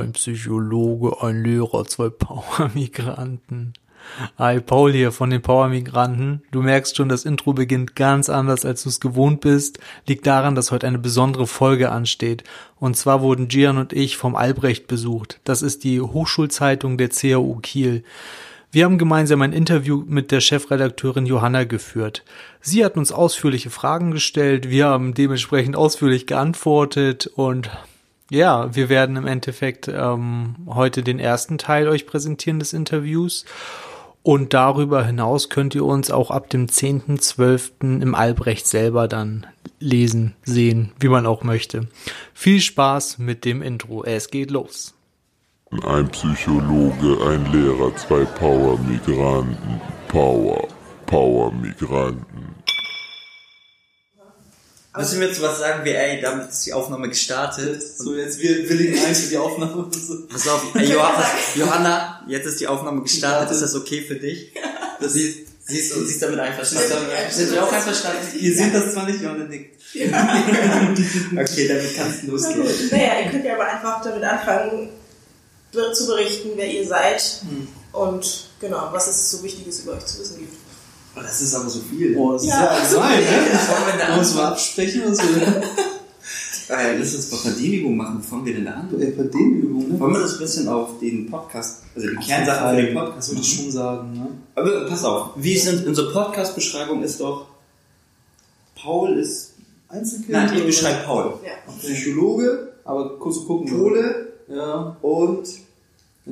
ein Psychologe, ein Lehrer, zwei Power-Migranten. Hi, Paul hier von den Power-Migranten. Du merkst schon, das Intro beginnt ganz anders, als du es gewohnt bist. Liegt daran, dass heute eine besondere Folge ansteht. Und zwar wurden Gian und ich vom Albrecht besucht. Das ist die Hochschulzeitung der CAU Kiel. Wir haben gemeinsam ein Interview mit der Chefredakteurin Johanna geführt. Sie hat uns ausführliche Fragen gestellt, wir haben dementsprechend ausführlich geantwortet und ja, wir werden im Endeffekt ähm, heute den ersten Teil euch präsentieren des Interviews. Und darüber hinaus könnt ihr uns auch ab dem 10.12. im Albrecht selber dann lesen, sehen, wie man auch möchte. Viel Spaß mit dem Intro. Es geht los. Ein Psychologe, ein Lehrer, zwei Power-Migranten. Power, Power-Migranten. Müssen wir jetzt was sagen wie, ey, damit ist die Aufnahme gestartet. So, jetzt wir willigen ein für die Aufnahme. Pass auf, ey, Johanna, Johanna, jetzt ist die Aufnahme gestartet, ist das okay für dich? Das sie, siehst du, siehst damit einverstanden? Sind wir auch einverstanden? Ihr seht das zwar nicht, Johanna nickt. okay, damit kannst du losgehen. Naja, ihr könnt ja aber einfach damit anfangen, zu berichten, wer ihr seid Hm. und genau, was es so Wichtiges über euch zu wissen gibt. Oh, das ist aber so viel. Boah, das Ja. ist ja allgemein, ne? Wollen wir da Muss man absprechen oder so? Äh, lass uns mal Verdehnübung machen. Wo fangen wir denn da an? Ey, Bei den Übungen, ne? Wollen wir das ein bisschen auf den Podcast, also die Kernsachen für den Podcast würde ich schon sagen, ne? Aber pass auf, wie ist denn unsere Podcast-Beschreibung ist doch, Paul ist, Einzelkind? nein, ich oder beschreibe Paul. Ja. Psychologe, Aber kurz zu gucken. Pole Ja. und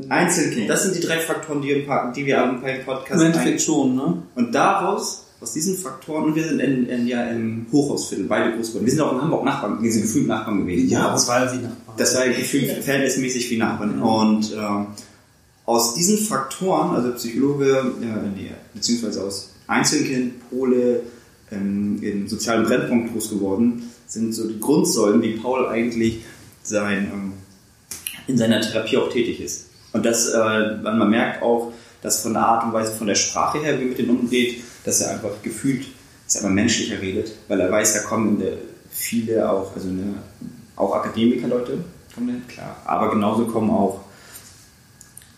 Einzelkind. Das sind die drei Faktoren, die, im die wir am Podcast Im Endeffekt schon, ne? Und daraus, aus diesen Faktoren, und wir sind in, in, ja im Hochhausviertel, beide groß geworden. Wir sind auch in Hamburg Nachbarn, wir sind gefühlt Nachbarn gewesen. das war ja wie Nachbarn. Das war ja gefühlt verhältnismäßig wie Nachbarn. Und ähm, aus diesen Faktoren, also Psychologe, äh, nee, beziehungsweise aus Einzelkind, Pole, ähm, im sozialen Brennpunkt groß geworden, sind so die Grundsäulen, wie Paul eigentlich sein, ähm, in seiner Therapie auch tätig ist. Und das, äh, man merkt auch, dass von der Art und Weise, von der Sprache her, wie mit denen umgeht, dass er einfach gefühlt, dass er aber menschlicher redet, weil er weiß, da kommen äh, viele auch, also ne, auch Akademiker-Leute kommen hin, klar, aber genauso kommen auch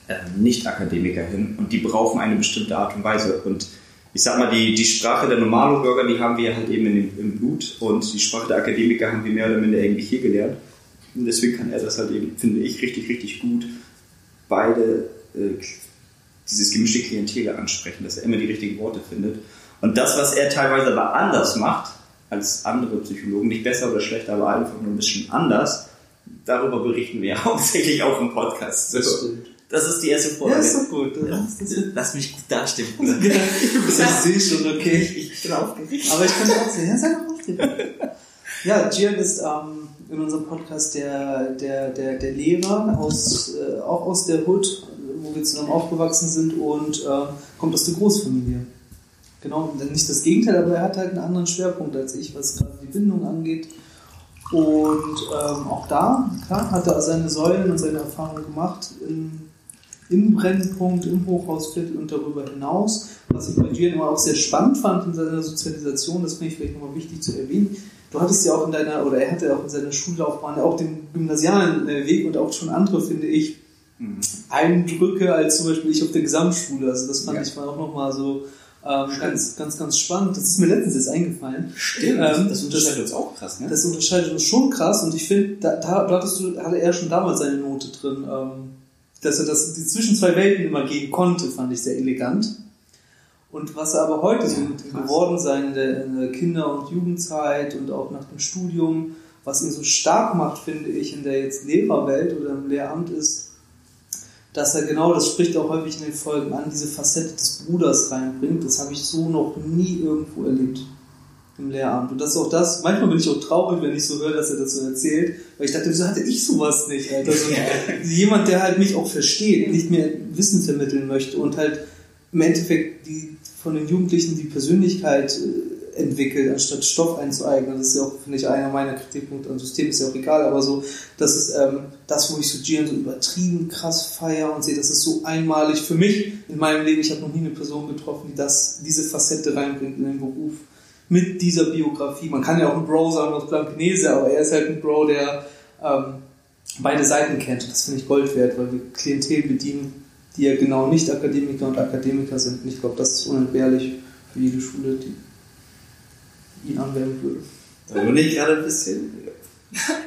ähm, Nicht-Akademiker hin und die brauchen eine bestimmte Art und Weise. Und ich sag mal, die, die Sprache der Normalo-Bürger, die haben wir halt eben in, im Blut und die Sprache der Akademiker haben wir mehr oder minder irgendwie hier gelernt. Und deswegen kann er das halt eben, finde ich, richtig, richtig gut beide äh, dieses gemischte Klientel ansprechen, dass er immer die richtigen Worte findet. Und das, was er teilweise aber anders macht als andere Psychologen, nicht besser oder schlechter, aber einfach nur ein bisschen anders, darüber berichten wir hauptsächlich auch im Podcast. So. Das stimmt. Das ist die erste Ja, Folge. ist doch gut. Lass mich gut dastehen, ich sehe schon, okay. Ich bin aufgeregt. Aber ich kann auch sehen, ja, sei doch aufgeregt. Ja, Gian ist ähm, in unserem Podcast der, der, der, der Lehrer, aus, äh, auch aus der Hood, wo wir zusammen aufgewachsen sind und äh, kommt aus der Großfamilie. Genau, nicht das Gegenteil, aber er hat halt einen anderen Schwerpunkt als ich, was gerade die Bindung angeht. Und ähm, auch da, klar, hat er seine Säulen und seine Erfahrungen gemacht im, im Brennpunkt, im Hochhausviertel und darüber hinaus. Was ich bei Gian immer auch sehr spannend fand in seiner Sozialisation, das finde ich vielleicht nochmal wichtig zu erwähnen. Du hattest ja auch in deiner, oder er hatte auch in seiner Schullaufbahn ja auch den gymnasialen äh, Weg und auch schon andere, finde ich, Eindrücke als zum Beispiel ich auf der Gesamtschule. Also das fand Ja. ich mal auch nochmal so ähm, ganz, ganz, ganz spannend. Das ist mir letztens jetzt eingefallen. Stimmt, Ähm, das unterscheidet uns auch krass, ne? Das unterscheidet uns schon krass und ich finde, da, da, da du, hatte er schon damals seine Note drin, ähm, dass er das, die zwischen zwei Welten immer gehen konnte, fand ich sehr elegant. Und was er aber heute so mit dem krass. Gewordensein in der, in der Kinder- und Jugendzeit und auch nach dem Studium, was ihn so stark macht, finde ich, in der jetzt Lehrerwelt oder im Lehramt ist, dass er genau, das spricht auch häufig in den Folgen an, diese Facette des Bruders reinbringt. Das habe ich so noch nie irgendwo erlebt im Lehramt. Und das ist auch das, manchmal bin ich auch traurig, wenn ich so höre, dass er das so erzählt, weil ich dachte, wieso hatte ich sowas nicht, Alter? So, jemand, der halt mich auch versteht, nicht mehr Wissen vermitteln möchte und halt im Endeffekt die von den Jugendlichen die Persönlichkeit äh, entwickelt, anstatt Stoff einzueignen. Das ist ja auch, finde ich, einer meiner Kritikpunkte am System, ist ja auch egal, aber so, das ist ähm, das, wo ich so Gian so übertrieben krass feier und sehe, das ist so einmalig für mich in meinem Leben. Ich habe noch nie eine Person getroffen, die das, diese Facette reinbringt in den Beruf mit dieser Biografie. Man kann ja auch ein Bro sagen aus Blankenese, aber er ist halt ein Bro, der ähm, beide Seiten kennt. Das finde ich Gold wert, weil wir Klientel bedienen, die ja genau nicht Akademiker und Akademiker sind. Und ich glaube, das ist unentbehrlich für jede Schule, die ihn anwenden würde. Da bin ich gerade ein bisschen.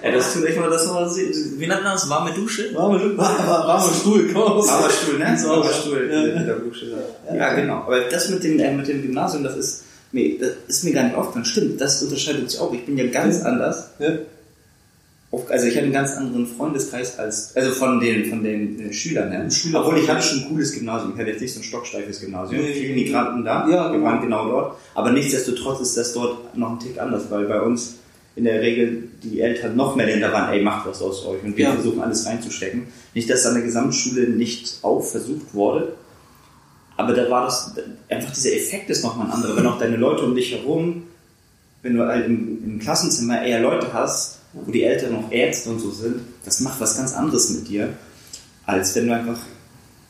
Ja, das tut echt mal das mal sehen. Wie nennt man das? Warme Dusche? Warme, warme Stuhl, komm aus. Warmer Stuhl, ne? So, Warmer Stuhl. ja. mit der Dusche, ja. ja, genau. Aber das mit dem, äh, mit dem Gymnasium, das ist, mir, das ist mir gar nicht aufgefallen. Stimmt, das unterscheidet sich auch. Ich bin ja ganz anders. Ja. Also ich hatte einen ganz anderen Freundeskreis als, also von den, von den äh, Schülern her. Schüler- Obwohl ich hatte schon ein cooles Gymnasium. Ich hatte jetzt nicht so ein stocksteifes Gymnasium. Nee. Viele Migranten da. Ja, wir genau. waren genau dort. Aber nichtsdestotrotz ist das dort noch ein Tick anders, weil bei uns in der Regel die Eltern noch mehr dahinter waren, ey, macht was aus euch. Und wir Ja. versuchen alles reinzustecken. Nicht, dass an der Gesamtschule nicht auch versucht wurde. Aber da war das, einfach dieser Effekt ist nochmal ein anderer. Wenn auch deine Leute um dich herum, wenn du halt im, im Klassenzimmer eher Leute hast, wo die Eltern noch Ärzte und so sind, das macht was ganz anderes mit dir, als wenn du einfach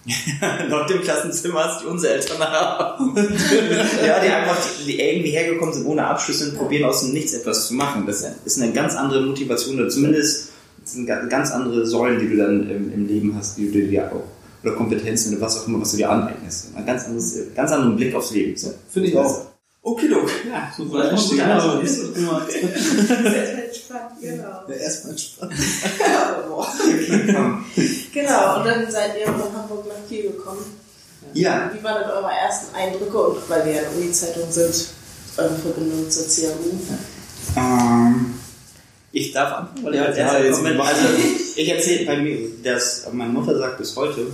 Leute im Klassenzimmer hast, die unsere Eltern haben. ja, die einfach die irgendwie hergekommen sind ohne Abschlüsse und probieren aus dem Nichts etwas zu machen. Das ist eine ganz andere Motivation oder zumindest sind ga- ganz andere Säulen, die du dann im, im Leben hast, die du dir auch oder Kompetenzen oder was auch immer, was du dir aneignest. Ein ganz anderes, ganz anderen Blick aufs Leben. So. Finde ich auch. Okay, Doc. Ja, So Einstieg, also, Sehr entspannt, genau. ja, erstmal entspannt. Genau, und dann seid ihr von Hamburg nach Kiel gekommen. Ja, Wie waren denn eure ersten Eindrücke und weil wir ja eine Uni-Zeitung sind, eure Verbindung zur CAU? Ähm, ich darf anfangen, weil ich Ja, als ja, erster mach. Also, ich erzähle bei mir, dass meine Mutter sagt bis heute,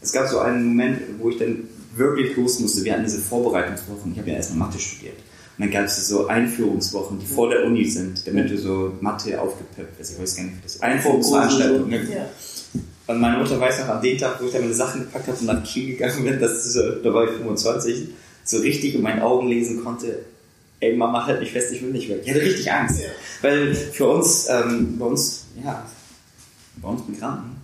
es gab so einen Moment, wo ich dann wirklich los musste. Wir hatten diese Vorbereitungswochen. Ich habe ja erstmal Mathe studiert. Und dann gab es so Einführungswochen, die vor der Uni sind, damit du so Mathe aufgepeppt wirst. Ich weiß gar nicht, das Einführungsveranstaltungen. Ja. Und meine Mutter weiß noch, an dem Tag, wo ich dann meine Sachen gepackt habe und nach Kiel gegangen bin, das ist, so- da war ich 25, so richtig in meinen Augen lesen konnte, ey Mama, halt mich fest, ich will nicht weg. Ich hatte richtig Angst. Ja. Weil für uns, ähm, bei uns, ja, bei uns Migranten,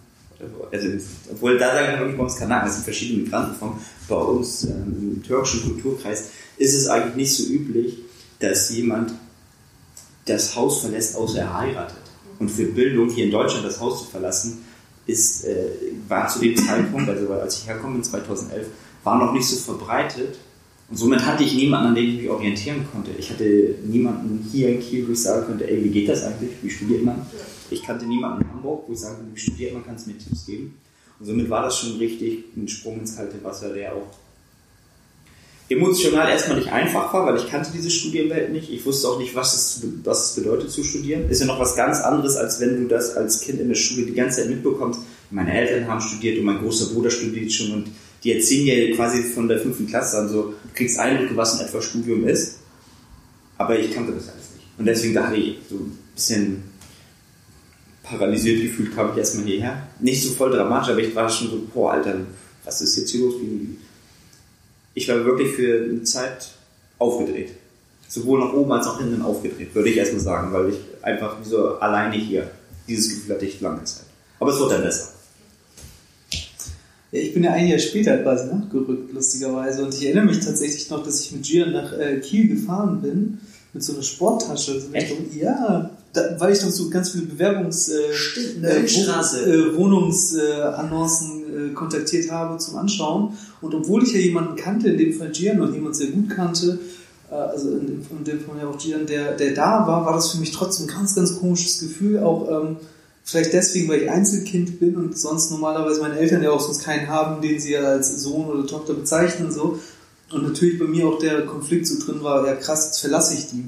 also, obwohl da sagen wir wirklich bei uns Kanaken, es sind verschiedene Migrantenformen, bei uns ähm, im türkischen Kulturkreis ist es eigentlich nicht so üblich, dass jemand das Haus verlässt, außer er heiratet. Und für Bildung hier in Deutschland das Haus zu verlassen, ist, äh, war zu dem Zeitpunkt, also als ich herkomme in 2011, war noch nicht so verbreitet. Und somit hatte ich niemanden, an dem ich mich orientieren konnte. Ich hatte niemanden hier in Kiel, wo ich sagen könnte, ey, wie geht das eigentlich? Wie studiert man? Ich kannte niemanden in Hamburg, wo ich sagen könnte, wie studiert man, kann es mir Tipps geben. Und somit war das schon richtig ein Sprung ins kalte Wasser, der auch emotional erstmal nicht einfach war, weil ich kannte diese Studienwelt nicht. Ich wusste auch nicht, was es, was es bedeutet zu studieren. Ist ja noch was ganz anderes, als wenn du das als Kind in der Schule die ganze Zeit mitbekommst. Meine Eltern haben studiert und mein großer Bruder studiert schon und die erzählen dir quasi von der fünften Klasse an so, du kriegst Eindrücke, was in etwa Studium ist. Aber ich kannte das alles nicht. Und deswegen da hatte ich so ein bisschen paralysiert gefühlt, kam ich erstmal hierher. Nicht so voll dramatisch, aber ich war schon so, boah, Alter, was ist jetzt hier los? Ich war wirklich für eine Zeit aufgedreht. Sowohl nach oben als auch hinten aufgedreht, würde ich erstmal sagen, weil ich einfach so alleine hier dieses Gefühl hatte ich lange Zeit. Aber es wird dann besser. Ja, ich bin ja ein Jahr später quasi nachgerückt, lustigerweise. Und ich erinnere mich tatsächlich noch, dass ich mit Gian nach äh, Kiel gefahren bin, mit so einer Sporttasche. So? Richtung, ja, da, weil ich noch so ganz viele Bewerbungs... Äh, Stimmt, äh, Straße. Wo, äh, Wohnungsannoncen äh, kontaktiert habe zum Anschauen. Und obwohl ich ja jemanden kannte, in dem Fall Gian, und jemand sehr gut kannte, äh, also in dem, in dem Fall ja auch Gian, der, der da war, war das für mich trotzdem ein ganz, ganz komisches Gefühl. Auch ähm, vielleicht deswegen, weil ich Einzelkind bin und sonst normalerweise meine Eltern ja auch sonst keinen haben, den sie ja als Sohn oder Tochter bezeichnen und so. Und natürlich bei mir auch der Konflikt so drin war, ja krass, jetzt verlasse ich die.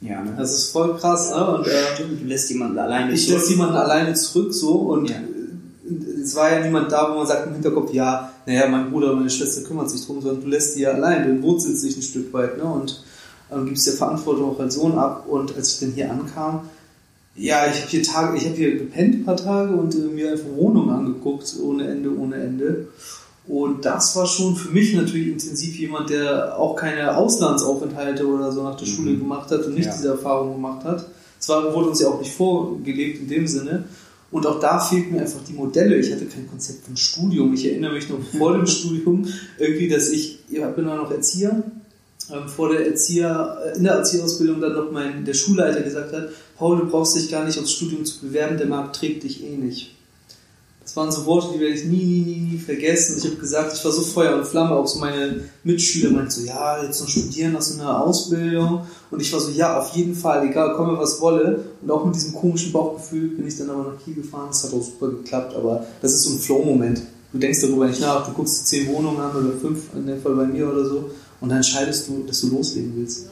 Ja, ne? Das ist voll krass, ne? Und, äh, Stimmt, du lässt jemanden alleine ich zurück. lasse jemanden alleine zurück so und Ja. äh, es war ja niemand da, wo man sagt im Hinterkopf, ja, naja, mein Bruder meine Schwester kümmert sich drum, sondern du lässt die ja allein, du wurzelst dich ein Stück weit ne? und ähm, gibst der Verantwortung auch als Sohn ab. Und als ich dann hier ankam, ja, ich habe hier Tage, ich habe hier gepennt ein paar Tage und äh, mir einfach Wohnungen angeguckt, ohne Ende, ohne Ende. Und das war schon für mich natürlich intensiv jemand, der auch keine Auslandsaufenthalte oder so nach der Schule gemacht hat und nicht Ja. diese Erfahrung gemacht hat. Zwar wurde uns ja auch nicht vorgelebt in dem Sinne. Und auch da fehlten mir einfach die Modelle. Ich hatte kein Konzept von Studium. Ich erinnere mich noch vor dem Studium irgendwie, dass ich, ich bin auch noch Erzieher ähm, vor der Erzieher, äh, in der Erzieherausbildung dann noch mein, der Schulleiter gesagt hat, Paul, du brauchst dich gar nicht aufs Studium zu bewerben, der Markt trägt dich eh nicht. Das waren so Worte, die werde ich nie, nie, nie, nie vergessen. Ich habe gesagt, ich war so Feuer und Flamme, auch so meine Mitschüler meinten so, ja, jetzt noch studieren, hast du eine Ausbildung? Und ich war so, ja, auf jeden Fall, egal, komme was wolle. Und auch mit diesem komischen Bauchgefühl bin ich dann aber nach Kiel gefahren. Das hat auch super geklappt, aber das ist so ein Flow-Moment. Du denkst darüber nicht nach, du guckst dir zehn Wohnungen an oder fünf, in dem Fall bei mir oder so, und dann entscheidest du, dass du loslegen willst.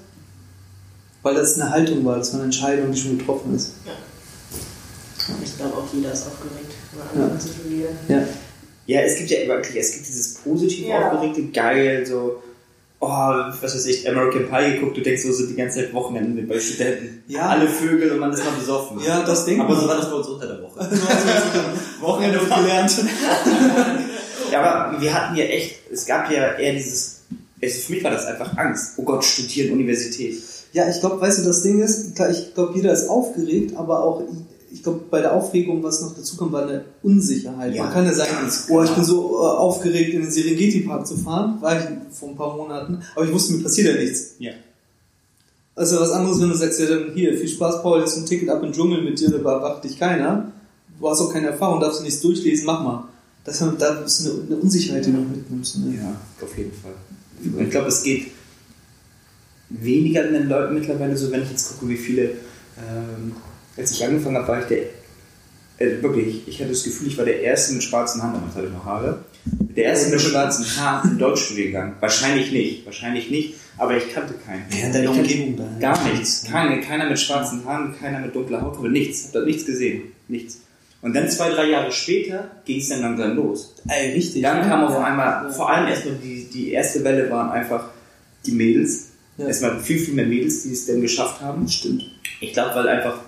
Weil das eine Haltung war, das war eine Entscheidung, die schon getroffen ist. Ja. Ich glaube auch jeder ist aufgeregt, mal anfangen zu studieren. Ja. Ja, es gibt ja wirklich, es gibt dieses positiv Ja. aufgeregte, geil, so, oh, was weiß ich, American Pie geguckt, du denkst so, sind die ganze Zeit Wochenende bei Studenten. Ja. Alle Vögel und man ist mal besoffen. Ja, das denkt Aber so war das bei uns unter der Woche. Wochenende gelernt. Ja, aber wir hatten ja echt, es gab ja eher dieses, es, für mich war das einfach Angst. Oh Gott, studieren, Universität. Ja, ich glaube, weißt du, das Ding ist, klar, ich glaube, jeder ist aufgeregt, aber auch, ich glaube, bei der Aufregung, was noch dazu kommt, war eine Unsicherheit. Ja, Man kann ja sagen, oh, ich bin so äh, aufgeregt, in den Serengeti-Park zu fahren, war ich vor ein paar Monaten, aber ich wusste, mir passiert ja nichts. Ja. Also was anderes, wenn du sagst, ja dann hier, viel Spaß, Paul, jetzt ein Ticket ab in den Dschungel mit dir, da bewacht dich keiner. Du hast auch keine Erfahrung, darfst du nichts durchlesen, mach mal. Das, da ist eine, eine Unsicherheit, die du mitnimmst. Ne? Ja, auf jeden Fall. Ich glaube, es geht weniger den Leuten mittlerweile so, wenn ich jetzt gucke, wie viele, ähm, als ich angefangen habe, war ich der, äh, wirklich, ich hatte das Gefühl, ich war der Erste mit schwarzen Haaren, damals hatte ich noch Haare, der Erste mit schwarzen Haaren im Deutschstudiengang. Wahrscheinlich nicht, wahrscheinlich nicht, aber ich kannte keinen. In Ich kannte Umgebung? Gar nichts. Keine, keiner mit schwarzen Haaren, keiner mit dunkler Hautfarbe, nichts. Hab da nichts gesehen. Nichts. Und dann zwei, drei Jahre später ging es dann langsam los. Ey, richtig. Dann kam auf Ja. einmal, Ja. vor allem erstmal die, die erste Welle waren einfach die Mädels. Ja. Erstmal viel, viel mehr Mädels, die es dann geschafft haben. Stimmt. Ich glaube, weil einfach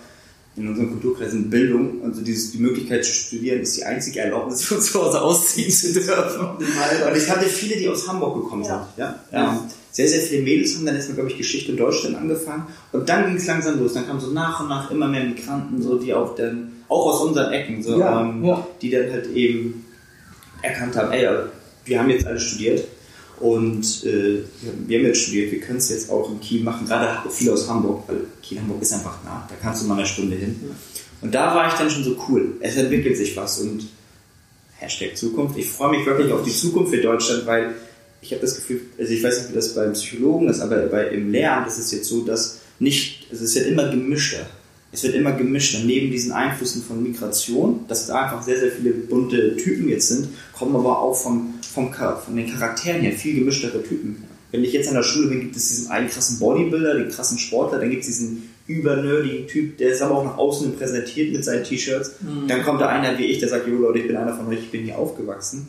in unseren Kulturkreisen Bildung, also dieses, die Möglichkeit zu studieren, ist die einzige Erlaubnis, von zu Hause ausziehen zu dürfen. Und ich hatte viele, die aus Hamburg gekommen Ja. sind. Ja? Ähm, sehr, sehr viele Mädels haben dann erstmal, glaube ich, Geschichte in Deutschland angefangen. Und dann ging es langsam los. Dann kamen so nach und nach immer mehr Migranten, so, die auch dann, auch aus unseren Ecken, so, Ja, ähm, ja. die dann halt eben erkannt haben, ey, wir haben jetzt alle studiert und äh, wir haben jetzt studiert, wir können es jetzt auch in Kiel machen, gerade viele aus Hamburg, weil Kiel, Hamburg ist einfach nah, da kannst du mal eine Stunde hin. Und da war ich dann schon so cool, es entwickelt sich was und Hashtag Zukunft, ich freue mich wirklich auf die Zukunft für Deutschland, weil ich habe das Gefühl, also ich weiß nicht, wie das beim Psychologen ist, aber bei, im Lehramt ist es jetzt so, dass nicht, also es wird immer gemischter. Es wird immer gemischter. Neben diesen Einflüssen von Migration, dass da einfach sehr, sehr viele bunte Typen jetzt sind, kommen aber auch vom, vom, von den Charakteren her viel gemischtere Typen. Wenn ich jetzt an der Schule bin, gibt es diesen einen krassen Bodybuilder, den krassen Sportler, dann gibt es diesen übernerdigen Typ, der ist aber auch nach außen präsentiert mit seinen T-Shirts. Dann kommt da einer wie ich, der sagt, jo Leute, ich bin einer von euch, ich bin hier aufgewachsen.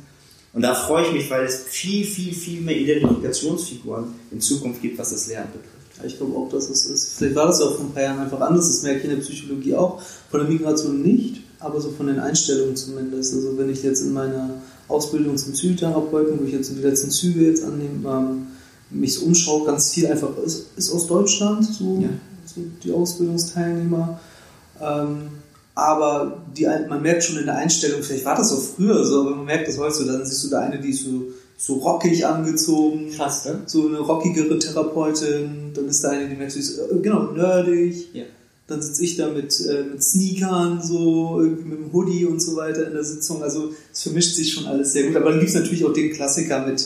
Und da freue ich mich, weil es viel, viel, viel mehr Identifikationsfiguren in Zukunft gibt, was das Lernen betrifft. Ich glaube auch, dass es ist. Vielleicht war das ja auch vor ein paar Jahren einfach anders. Das merke ich in der Psychologie auch. Von der Migration nicht, aber so von den Einstellungen zumindest. Also wenn ich jetzt in meiner Ausbildung zum Psychotherapeuten, wo ich jetzt so die letzten Züge jetzt annehme, ähm, mich so umschaue, ganz viel einfach ist, ist aus Deutschland, so, Ja. so die Ausbildungsteilnehmer. Ähm, aber die, man merkt schon in der Einstellung, vielleicht war das auch früher so, aber man merkt das heute so, dann siehst du da eine, die ist so, so rockig angezogen, Krass, ne? so eine rockigere Therapeutin, dann ist da eine, die merkt, sie ist äh, genau nerdig. Ja. Dann sitze ich da mit, äh, mit Sneakern, so irgendwie mit dem Hoodie und so weiter in der Sitzung. Also es vermischt sich schon alles sehr gut. Aber dann gibt es natürlich auch den Klassiker mit,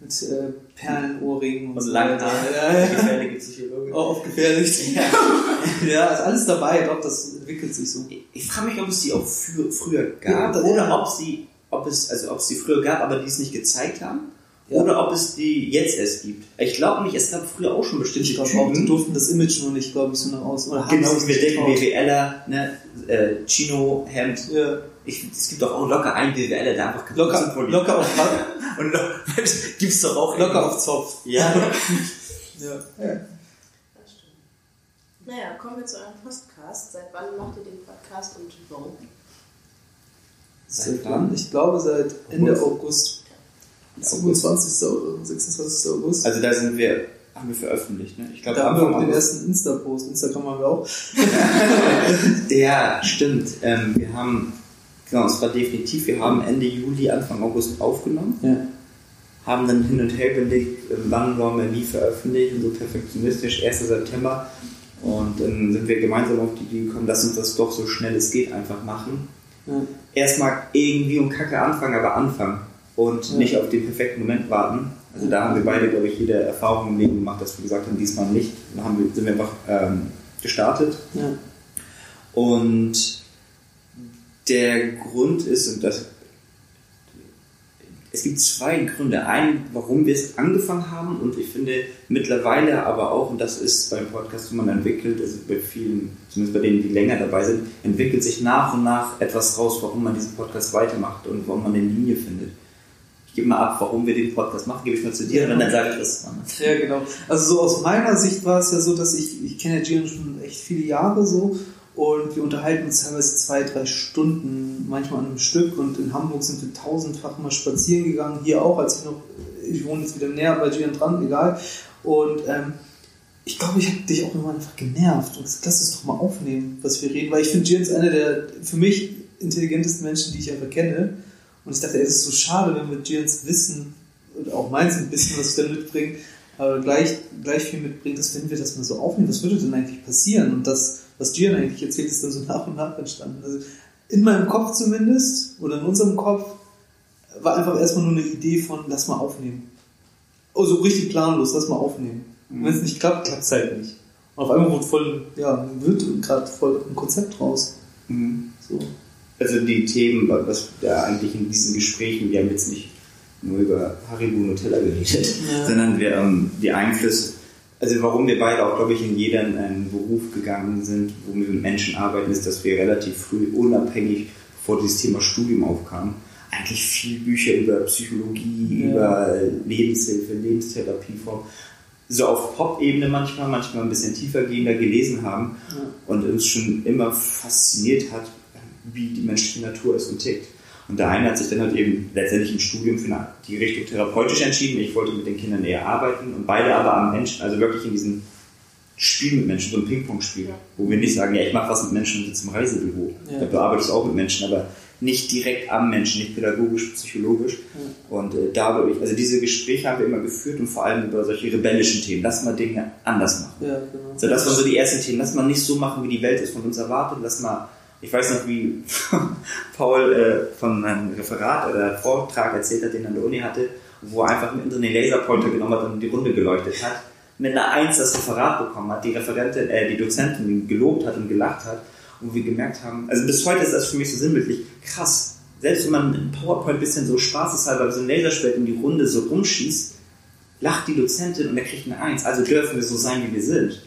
mit äh, Perlenohrringen und, Und so langen weiter. Haaren. Ja, ja. Gefährliche Psychologe. Auch aufgefährlich. ja, ist alles dabei. Doch, das entwickelt sich so. Ich frage mich, ob es die auch frü früher gab Ja, oder ja. ob sie, ob es, also ob es die früher gab, aber die es nicht gezeigt haben. Ja. Oder ob es die jetzt erst gibt. Ich glaube nicht, es gab früher auch schon bestimmte Ich glaube auch, die Typen. durften das Image noch nicht, glaube ich, so nach außen. Oder haben Genau, wie wir denken. BWLer, ne, äh, Chino, Hemd. Ja. Ich, es gibt doch auch locker einen BWLer, der einfach Locker, locker auf Und lo gibt's doch auch. locker auf Zopf. Ja. Ja. Das stimmt. Naja, kommen wir zu eurem Podcast. Seit wann macht ihr den Podcast und warum? Seit wann? Ich glaube seit Ende August. August. Ja, 27. oder 26. August. Also da sind wir, haben wir veröffentlicht, ne? Ich glaube, da haben wir auch den ersten Insta-Post. Instagram haben wir auch. Ja, stimmt. Ähm, wir haben, genau, es war definitiv, wir haben Ende Juli, Anfang August aufgenommen. Ja. haben dann hin und her überlegt, äh, wann wollen wir wie veröffentlichen, so perfektionistisch, 1. September. Und dann sind wir gemeinsam auf die Idee gekommen, dass uns das doch so schnell es geht einfach machen. Ja. Erstmal irgendwie um Kacke anfangen, aber anfangen und Ja. nicht auf den perfekten Moment warten. Also da haben wir beide, glaube ich, jede Erfahrung im Leben gemacht, dass wir gesagt haben, diesmal nicht. Dann haben wir, sind wir einfach ähm, gestartet. Ja. Und der Grund ist, und das, es gibt zwei Gründe. Einen, warum wir es angefangen haben und ich finde mittlerweile aber auch, und das ist beim Podcast, wo man entwickelt, also bei vielen, zumindest bei denen, die länger dabei sind, entwickelt sich nach und nach etwas raus, warum man diesen Podcast weitermacht und warum man eine Linie findet. Ich gebe mal ab, warum wir den Podcast machen, gebe ich mal zu dir und dann sage ich das. Ja, genau. Also so aus meiner Sicht war es ja so, dass ich, ich kenne Gian schon echt viele Jahre so und wir unterhalten uns teilweise zwei, drei Stunden, manchmal an einem Stück und in Hamburg sind wir tausendfach mal spazieren gegangen, hier auch, als ich noch, ich wohne jetzt wieder näher bei Gian dran, egal. Und ähm, ich glaube, ich habe dich auch immer einfach genervt und lass es doch mal aufnehmen, was wir reden, weil ich finde, Gian ist einer der für mich intelligentesten Menschen, die ich einfach kenne. Und ich dachte, es ist so schade, wenn wir Gians Wissen und auch meins ein bisschen, was ich da mitbringe, aber gleich, gleich viel mitbringt, dass wenn wir das mal so aufnehmen, was würde denn eigentlich passieren? Und das, was Gian eigentlich erzählt, ist dann so nach und nach entstanden. Also in meinem Kopf zumindest, oder in unserem Kopf, war einfach erstmal nur eine Idee von, lass mal aufnehmen. Oh, so richtig planlos, lass mal aufnehmen. Und wenn es nicht klappt, klappt es halt nicht. Und auf einmal wird voll, ja, wird gerade voll ein Konzept raus. Mhm. So. also die Themen, was da eigentlich in diesen Gesprächen, wir haben jetzt nicht nur über Haribo Nutella geredet, Ja. sondern wir haben die Einflüsse, also warum wir beide auch, glaube ich, in jeden einen Beruf gegangen sind, wo wir mit Menschen arbeiten, ist, dass wir relativ früh unabhängig, bevor dieses Thema Studium aufkam, eigentlich viel Bücher über Psychologie, Ja. über Lebenshilfe, Lebenstherapieform, so auf Pop-Ebene manchmal, manchmal ein bisschen tiefer gehender gelesen haben Ja. und uns schon immer fasziniert hat, wie die menschliche Natur ist und tickt. Und der eine hat sich dann halt eben letztendlich im Studium für eine, die Richtung therapeutisch entschieden. Ich wollte mit den Kindern eher arbeiten und beide aber am Menschen, also wirklich in diesem Spiel mit Menschen, so ein Ping-Pong-Spiel, Ja. wo wir nicht sagen, ja, ich mache was mit Menschen und sitze im Reisebüro. Ja. Ich glaube, du arbeitest auch mit Menschen, aber nicht direkt am Menschen, nicht pädagogisch, psychologisch. Und äh, dadurch, also diese Gespräche haben wir immer geführt und vor allem über solche rebellischen Themen. Lass mal Dinge anders machen. Ja, genau. So, das waren so die ersten Themen. Lass mal nicht so machen, wie die Welt es von uns erwartet. Lass mal, ich weiß noch, wie Paul äh, von einem Referat oder Vortrag erzählt hat, den er an der Uni hatte, wo er einfach mittendrin den Laserpointer genommen hat und die Runde geleuchtet hat. Mit einer Eins das Referat bekommen hat, die Referentin, äh, die Dozentin gelobt hat und gelacht hat. Und wir gemerkt haben, also bis heute ist das für mich so sinnbildlich, krass. Selbst wenn man in PowerPoint ein bisschen so spaßeshalber so ein Laserschwert in die Runde so rumschießt, lacht die Dozentin und er kriegt eine Eins. Also dürfen wir so sein, wie wir sind.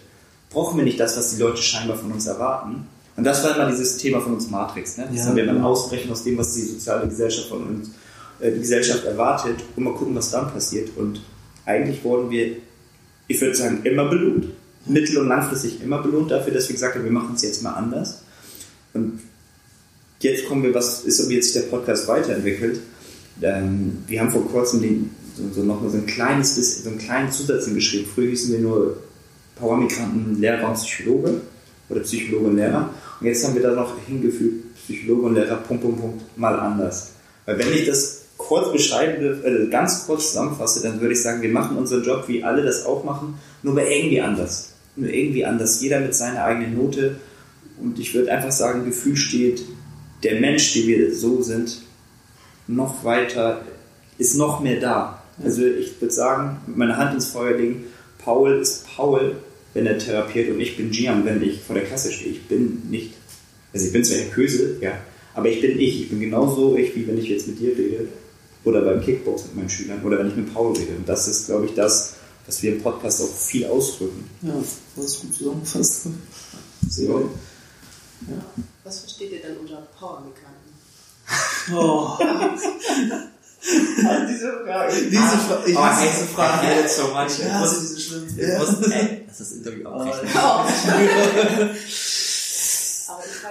Brauchen wir nicht das, was die Leute scheinbar von uns erwarten. Und das war immer dieses Thema von uns Matrix. Ne? Das Ja, haben wir genau. Ausbrechen aus dem, was die soziale Gesellschaft von uns, äh, die Gesellschaft erwartet und mal gucken, was dann passiert. Und eigentlich wurden wir, ich würde sagen, immer belohnt. Mittel- und langfristig immer belohnt dafür, dass wir gesagt haben, wir machen es jetzt mal anders. Und jetzt kommen wir, was ist, wie jetzt sich der Podcast weiterentwickelt. Ähm, wir haben vor kurzem den, so, so nochmal so ein kleines so einen kleinen Zusatz geschrieben. Früher hießen wir nur Powermigranten, Lehrer und Psychologe oder Psychologe und Lehrer. Und jetzt haben wir da noch hingefügt, Psychologe und Lehrer, Punkt, Punkt, Punkt, mal anders. Weil wenn ich das kurz beschreiben dürfte, also ganz kurz zusammenfasse, dann würde ich sagen, wir machen unseren Job, wie alle das auch machen, nur aber irgendwie anders. Nur irgendwie anders. Jeder mit seiner eigenen Note. Und ich würde einfach sagen, Gefühl steht, der Mensch, der wir so sind, noch weiter, ist noch mehr da. Also ich würde sagen, mit meiner Hand ins Feuer legen, Paul ist Paul, wenn er therapiert und ich bin Gian, wenn ich vor der Klasse stehe. Ich bin nicht, also ich bin zwar Herr Köse, ja, aber ich bin ich. Ich bin genauso ich, wie wenn ich jetzt mit dir rede oder beim Kickbox mit meinen Schülern oder wenn ich mit Paul rede. Und das ist, glaube ich, das, was wir im Podcast auch viel ausdrücken. Ja, das ist gut zusammengefasst. Sehr Ja. gut. Was versteht ihr denn unter Powermigranten? Oh. Diese Frage. Diese Fra ich oh, hasse diese Frage. Ich jetzt so manche. Ich hasse diese schlimmen Ich muss, ey, lass das Interview abbrechen. Ich frage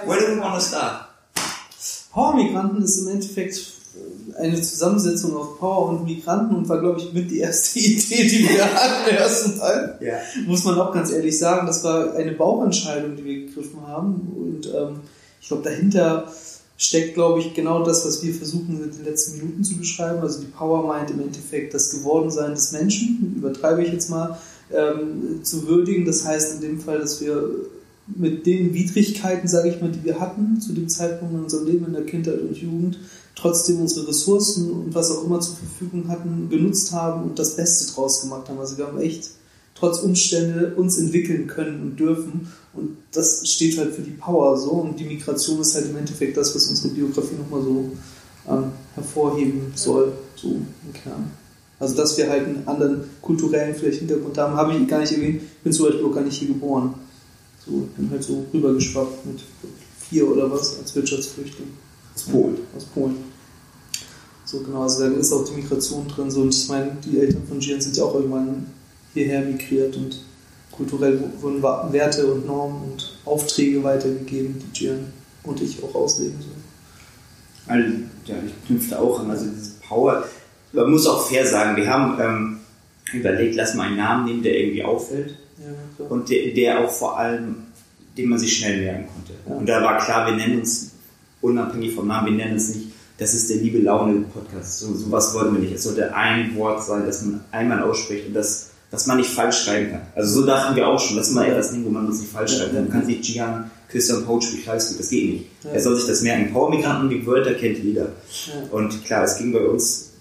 Where do we want to start? Power-Migranten ist im Endeffekt eine Zusammensetzung aus Power und Migranten und war, glaube ich, mit die erste Idee, die wir hatten im ersten Teil. Ja. Muss man auch ganz ehrlich sagen, das war eine Bauchentscheidung, die wir gegriffen haben. Und ähm, ich glaube, dahinter steckt, glaube ich, genau das, was wir versuchen in den letzten Minuten zu beschreiben. Also die Power meint im Endeffekt das Gewordensein des Menschen, übertreibe ich jetzt mal, ähm, zu würdigen. Das heißt in dem Fall, dass wir mit den Widrigkeiten, sage ich mal, die wir hatten zu dem Zeitpunkt in unserem Leben in der Kindheit und Jugend, trotzdem unsere Ressourcen und was auch immer zur Verfügung hatten, genutzt haben und das Beste draus gemacht haben. Also wir haben echt trotz Umstände uns entwickeln können und dürfen. Das steht halt für die Power so. Und die Migration ist halt im Endeffekt das, was unsere Biografie nochmal so ähm, hervorheben soll, so im Kern. Also dass wir halt einen anderen kulturellen vielleicht Hintergrund haben, habe ich gar nicht erwähnt. Ich bin zum Beispiel auch gar nicht hier geboren. So, ich bin halt so rübergeschwappt mit vier oder was als Wirtschaftsflüchtling. Aus Polen. Aus Polen. So genau, also da ist auch die Migration drin. So, und ich meine, die Eltern von Gian sind ja auch irgendwann hierher migriert und kulturell wurden Werte und Normen und Aufträge weitergegeben, die Gian und ich auch ausleben sollen. Also, ja, ich knüpfte auch an, also diese Power. Man muss auch fair sagen, wir haben ähm, überlegt, lass mal einen Namen nehmen, der irgendwie auffällt Ja, und der, der auch vor allem, den man sich schnell merken konnte. Ja. Und da war klar, wir nennen uns unabhängig vom Namen, wir nennen uns nicht, das ist der Liebe Laune Podcast. So sowas wollten wir nicht. Es sollte ein Wort sein, das man einmal ausspricht und das, was man nicht falsch schreiben kann. Also so dachten wir auch schon, lass mal etwas nehmen, wo man uns nicht falsch schreibt. Dann kann sich Gian Christian Poach Michalski, das geht nicht. Ja. Er soll sich das merken. Power-Migranten, die Wörter kennt jeder. Und klar, es ging bei uns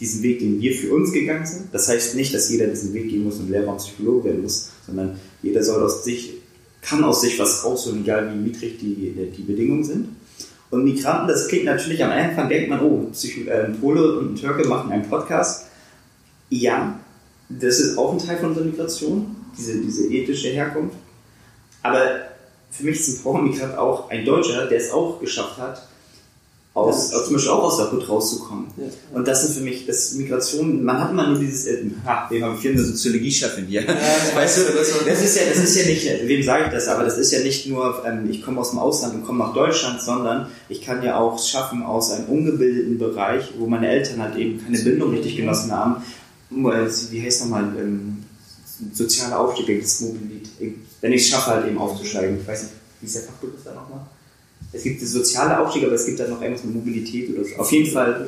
diesen Weg, den wir für uns gegangen sind. Das heißt nicht, dass jeder diesen Weg gehen muss und Lehrer und Psychologe werden muss, sondern jeder soll aus sich, kann aus sich was rausholen, egal wie niedrig die, die Bedingungen sind. Und Migranten, das klingt natürlich am Anfang, denkt man, oh, äh, ein Pole und ein Türke machen einen Podcast. Ja, das ist auch ein Teil von unserer Migration, diese, diese ethische Herkunft. Aber für mich ist ein Power-Migrant auch ein Deutscher, der es auch geschafft hat, aus, Ja. zum Beispiel auch aus der Hut rauszukommen. Ja. Und das sind für mich, das Migration, man hat immer nur dieses, äh, ha, wir haben vier eine Soziologie-Chefin hier. weißt du, das ist ja, das ist ja nicht, wem sage ich das, aber das ist ja nicht nur, ähm, ich komme aus dem Ausland und komme nach Deutschland, sondern ich kann ja auch schaffen aus einem ungebildeten Bereich, wo meine Eltern halt eben keine Bildung richtig genossen haben, wie heißt nochmal, ähm, soziale Aufstieg, das Mobilität, wenn ich es schaffe halt eben aufzusteigen, ich weiß nicht, wie ist der Fachbegriff da nochmal? Es gibt den soziale Aufstieg, aber es gibt dann noch irgendwas mit Mobilität oder so. Auf jeden Fall,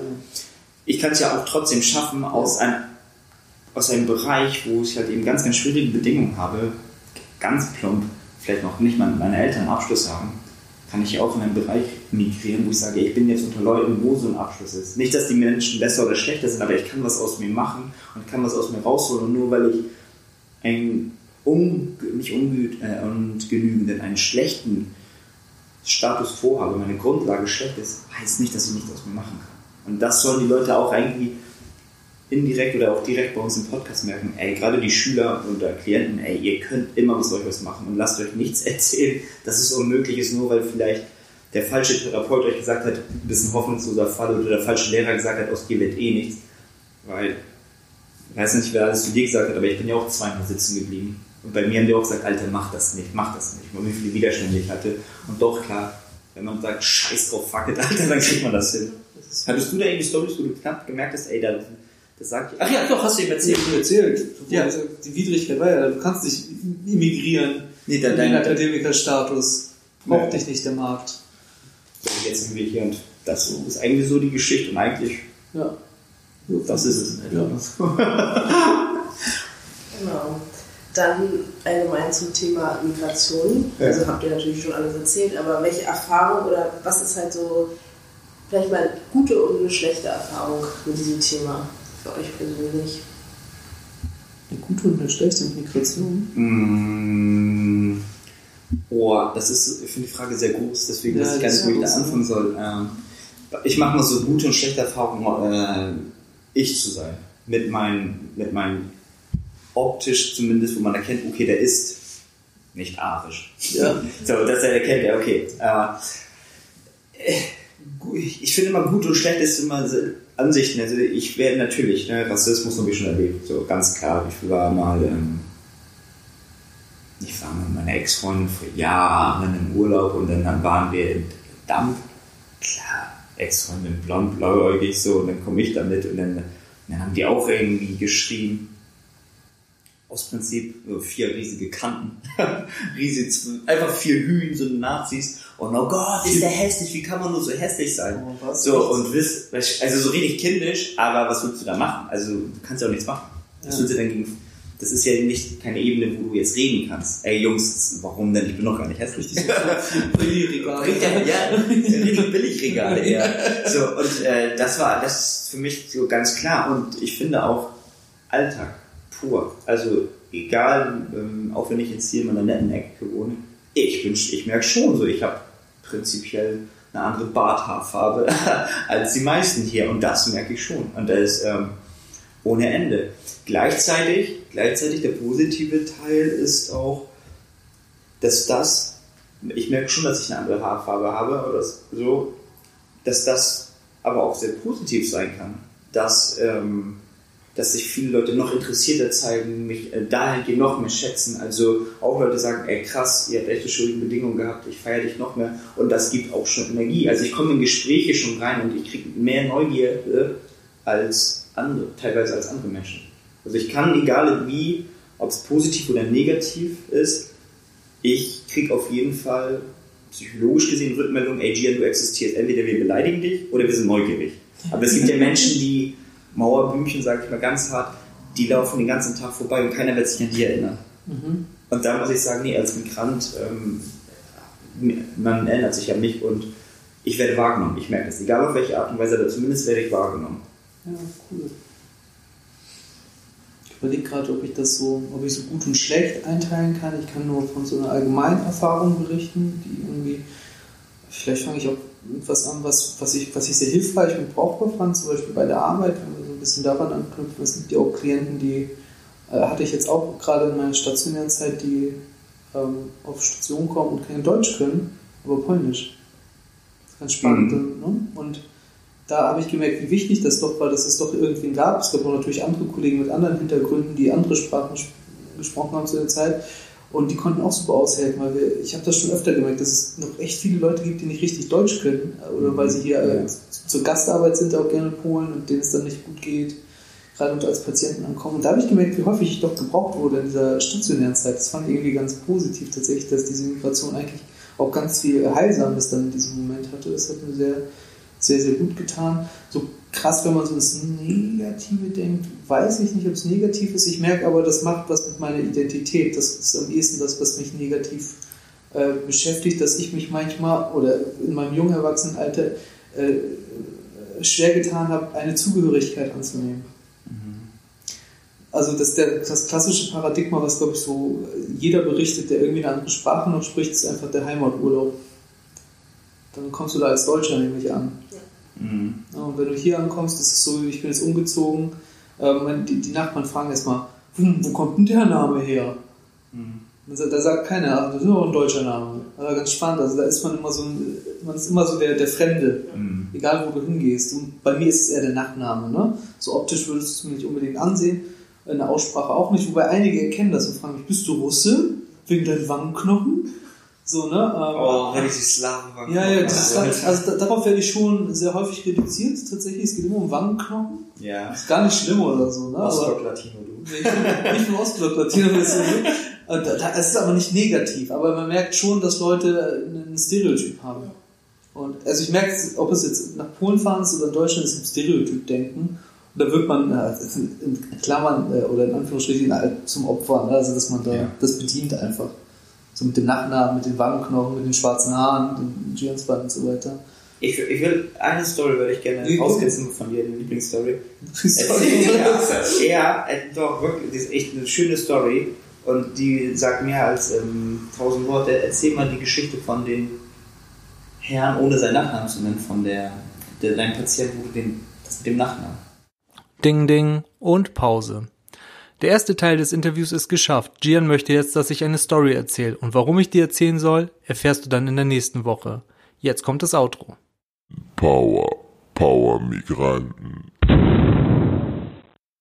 ich kann es ja auch trotzdem schaffen, aus einem, aus einem Bereich, wo ich halt eben ganz, ganz schwierige Bedingungen habe, ganz plump, vielleicht noch nicht mal meine Eltern Abschluss haben, kann ich auch in einen Bereich migrieren, wo ich sage, ich bin jetzt unter Leuten, wo so ein Abschluss ist. Nicht, dass die Menschen besser oder schlechter sind, aber ich kann was aus mir machen und kann was aus mir rausholen. Und nur weil ich einen un, nicht unge, äh, und genügenden, einen schlechten Status quo habe, meine Grundlage schlecht ist, heißt nicht, dass ich nichts aus mir machen kann. Und das sollen die Leute auch irgendwie indirekt oder auch direkt bei uns im Podcast merken, ey, gerade die Schüler oder Klienten, ey, ihr könnt immer was euch was machen und lasst euch nichts erzählen, dass es unmöglich ist, nur weil vielleicht der falsche Therapeut euch gesagt hat, ein hoffnungsloser Fall oder der falsche Lehrer gesagt hat, aus dir wird eh nichts. Weil, ich weiß nicht, wer alles zu dir gesagt hat, aber ich bin ja auch zweimal sitzen geblieben. Und bei mir haben die auch gesagt, Alter, mach das nicht, mach das nicht. Und wie viele Widerstände ich hatte. Und doch, klar, wenn man sagt, scheiß drauf, fuck it, Alter, dann kriegt man das hin. Hattest du da irgendwie Storys, wo du knapp gemerkt hast, ey, da, das sagt Ach ja, doch, hast du ihm Erzählt, erzählt. erzählt. Ja. Also Die Widrigkeit war ja, du kannst nicht immigrieren. Nee, in da, den dein, Akademikerstatus. Braucht Ja. dich nicht der Markt. jetzt sind wir hier und das ist eigentlich so die Geschichte und eigentlich, Ja. das ist es. Ja. Genau. Dann allgemein zum Thema Migration. Ja. Also habt ihr natürlich schon alles erzählt, aber welche Erfahrung oder was ist halt so vielleicht mal eine gute und eine schlechte Erfahrung mit diesem Thema für euch persönlich? Eine gute und eine schlechte Migration. Mm, Oh, das ist, ich finde die Frage sehr groß, deswegen Ja, weiß ich gar das nicht, wo ich da anfangen soll. Ähm, ich mache mal so gute und schlechte Erfahrungen, äh, ich zu sein. Mit meinem, mit meinem optisch zumindest, wo man erkennt, okay, der ist nicht arisch. Ja. So, dass er erkennt, ja, okay. Äh, ich finde immer gut und schlecht ist immer so Ansichten. Also ich werde natürlich, ne, Rassismus habe ich schon erlebt, so ganz klar. Ich war mal, ähm, ich war mit meiner Ex-Freundin vor Jahren im Urlaub und dann, dann waren wir in Dampf. Klar, Ex-Freundin blond, blauäugig so und dann komme ich damit und dann, dann haben die auch irgendwie geschrien. aus Prinzip äh, vier riesige Kanten. Riesig, einfach vier Hühn, so Nazis. Und oh Gott, ist der hässlich, wie kann man nur so hässlich sein? Oh, so, und wisst, also so richtig kindisch, aber was willst du da machen? Also, du kannst ja auch nichts machen. Was Ja. willst du denn gegen, das ist ja nicht keine Ebene, wo du jetzt reden kannst. Ey Jungs, warum denn? Ich bin doch gar nicht hässlich. Billigregal. Bringt ja, ja, richtig Billigregale eher. So, und äh, das war das ist für mich so ganz klar. Und ich finde auch Alltag pur. Also egal, ähm, auch wenn ich jetzt hier in meiner netten Ecke wohne, ich bin, ich merke schon so, ich habe prinzipiell eine andere Barthaarfarbe als die meisten hier. Und das merke ich schon. Und das ist ähm, ohne Ende. Gleichzeitig, gleichzeitig der positive Teil ist auch, dass das, ich merke schon, dass ich eine andere Haarfarbe habe, oder so, dass das aber auch sehr positiv sein kann. Dass, ähm, dass sich viele Leute noch interessierter zeigen, mich äh, dahingehend noch mehr schätzen. Also auch Leute sagen, ey krass, ihr habt echte schuldige Bedingungen gehabt, ich feiere dich noch mehr. Und das gibt auch schon Energie. Also ich komme in Gespräche schon rein und ich kriege mehr Neugierde als andere, teilweise als andere Menschen. Also ich kann, egal wie, ob es positiv oder negativ ist, ich kriege auf jeden Fall psychologisch gesehen Rückmeldung, ey Gian, du existierst. Entweder wir beleidigen dich oder wir sind neugierig. Aber es gibt ja Menschen, die Mauerblümchen, sage ich mal ganz hart, die laufen den ganzen Tag vorbei und keiner wird sich an die erinnern. Mhm. Und da muss ich sagen, nee, als Migrant, ähm, man erinnert sich an mich und ich werde wahrgenommen. Ich merke es, egal auf welche Art und Weise, aber zumindest werde ich wahrgenommen. Ja, cool. Ich überlege gerade, ob ich das so, ob ich so gut und schlecht einteilen kann. Ich kann nur von so einer allgemeinen Erfahrung berichten, die irgendwie, vielleicht fange ich auch was an, was, was, ich, was ich sehr hilfreich und brauchbar fand, zum Beispiel bei der Arbeit, wenn wir so ein bisschen daran anknüpfen. Es gibt ja auch Klienten, die äh, hatte ich jetzt auch gerade in meiner stationären Zeit, die ähm, auf Station kommen und kein Deutsch können, aber Polnisch. Ganz spannend. Ne? Und da habe ich gemerkt, wie wichtig das doch war, dass es doch irgendwen gab. Es gab auch natürlich andere Kollegen mit anderen Hintergründen, die andere Sprachen ges- gesprochen haben zu der Zeit. Und die konnten auch super aushelfen, weil wir, ich habe das schon öfter gemerkt, dass es noch echt viele Leute gibt, die nicht richtig Deutsch können. äh, Oder weil sie hier äh, zur Gastarbeit sind, auch gerne Polen und denen es dann nicht gut geht. Gerade und als Patienten ankommen. Und da habe ich gemerkt, wie häufig ich doch gebraucht wurde in dieser stationären Zeit. Das fand ich irgendwie ganz positiv tatsächlich, dass diese Migration eigentlich auch ganz viel Heilsames dann in diesem Moment hatte. Das hat mir sehr, sehr, sehr gut getan. So krass, wenn man so ins Negative denkt, weiß ich nicht, ob es negativ ist. Ich merke aber, das macht was mit meiner Identität. Das ist am ehesten das, was mich negativ äh, beschäftigt, dass ich mich manchmal oder in meinem jungen Erwachsenenalter äh, schwer getan habe, eine Zugehörigkeit anzunehmen. Also das, der, das klassische Paradigma, was glaube ich so jeder berichtet, der irgendwie eine andere Sprache noch spricht, ist einfach der Heimaturlaub. Dann kommst du da als Deutscher nämlich an. Mhm. Und wenn du hier ankommst, ist es so, ich bin jetzt umgezogen, äh, mein- die, die Nachbarn fragen erstmal, hm, wo kommt denn der Name her? Mhm. Da sagt- keiner, das ist doch ein deutscher Name. Also ganz spannend, also da ist man immer so, ein, man ist immer so der, der Fremde, Mhm. egal wo du hingehst. Und bei mir ist es eher der Nachname. Ne? So optisch würdest du es mir nicht unbedingt ansehen, in der Aussprache auch nicht, wobei einige erkennen das und fragen mich, bist du Russe? Wegen deinen Wangenknochen? So, ne? Ähm, Oh, wenn ich die Slaven war. ja, ja, das ist, also da, darauf werde ich schon sehr häufig reduziert. Tatsächlich, es geht immer um Wangenknochen. Ja. Ist gar nicht schlimm oder so, ne? Aber, Ostblock-Latino, du. Nee, ich bin nicht von Ostblock Latino, aber es ist Es ist aber nicht negativ, aber man merkt schon, dass Leute ein Stereotyp haben. Und also ich merke, ob es jetzt nach Polen fahren ist oder in Deutschland, ist ein Stereotyp denken. Und da wird man äh, in Klammern äh, oder in Anführungsstrichen äh, zum Opfer, ne? also dass man da Ja. das bedient einfach. So mit dem Nachnamen, mit den Wangenknochen, mit den schwarzen Haaren, den Giansband und so weiter. Ich, ich will, eine Story würde ich gerne Ja. rauskitzeln von dir, die Lieblingsstory. Ja, ja, äh, doch, wirklich, das ist echt eine schöne Story. Und die sagt mehr als ähm, tausend Worte. Erzähl mal die Geschichte von den Herrn, ohne seinen Nachnamen zu nennen, von der, der dein Patient, den, das mit dem Nachnamen. Ding Ding und Pause. Der erste Teil des Interviews ist geschafft. Gian möchte jetzt, dass ich eine Story erzähle. Und warum ich die erzählen soll, erfährst du dann in der nächsten Woche. Jetzt kommt das Outro. Power, Power Migranten,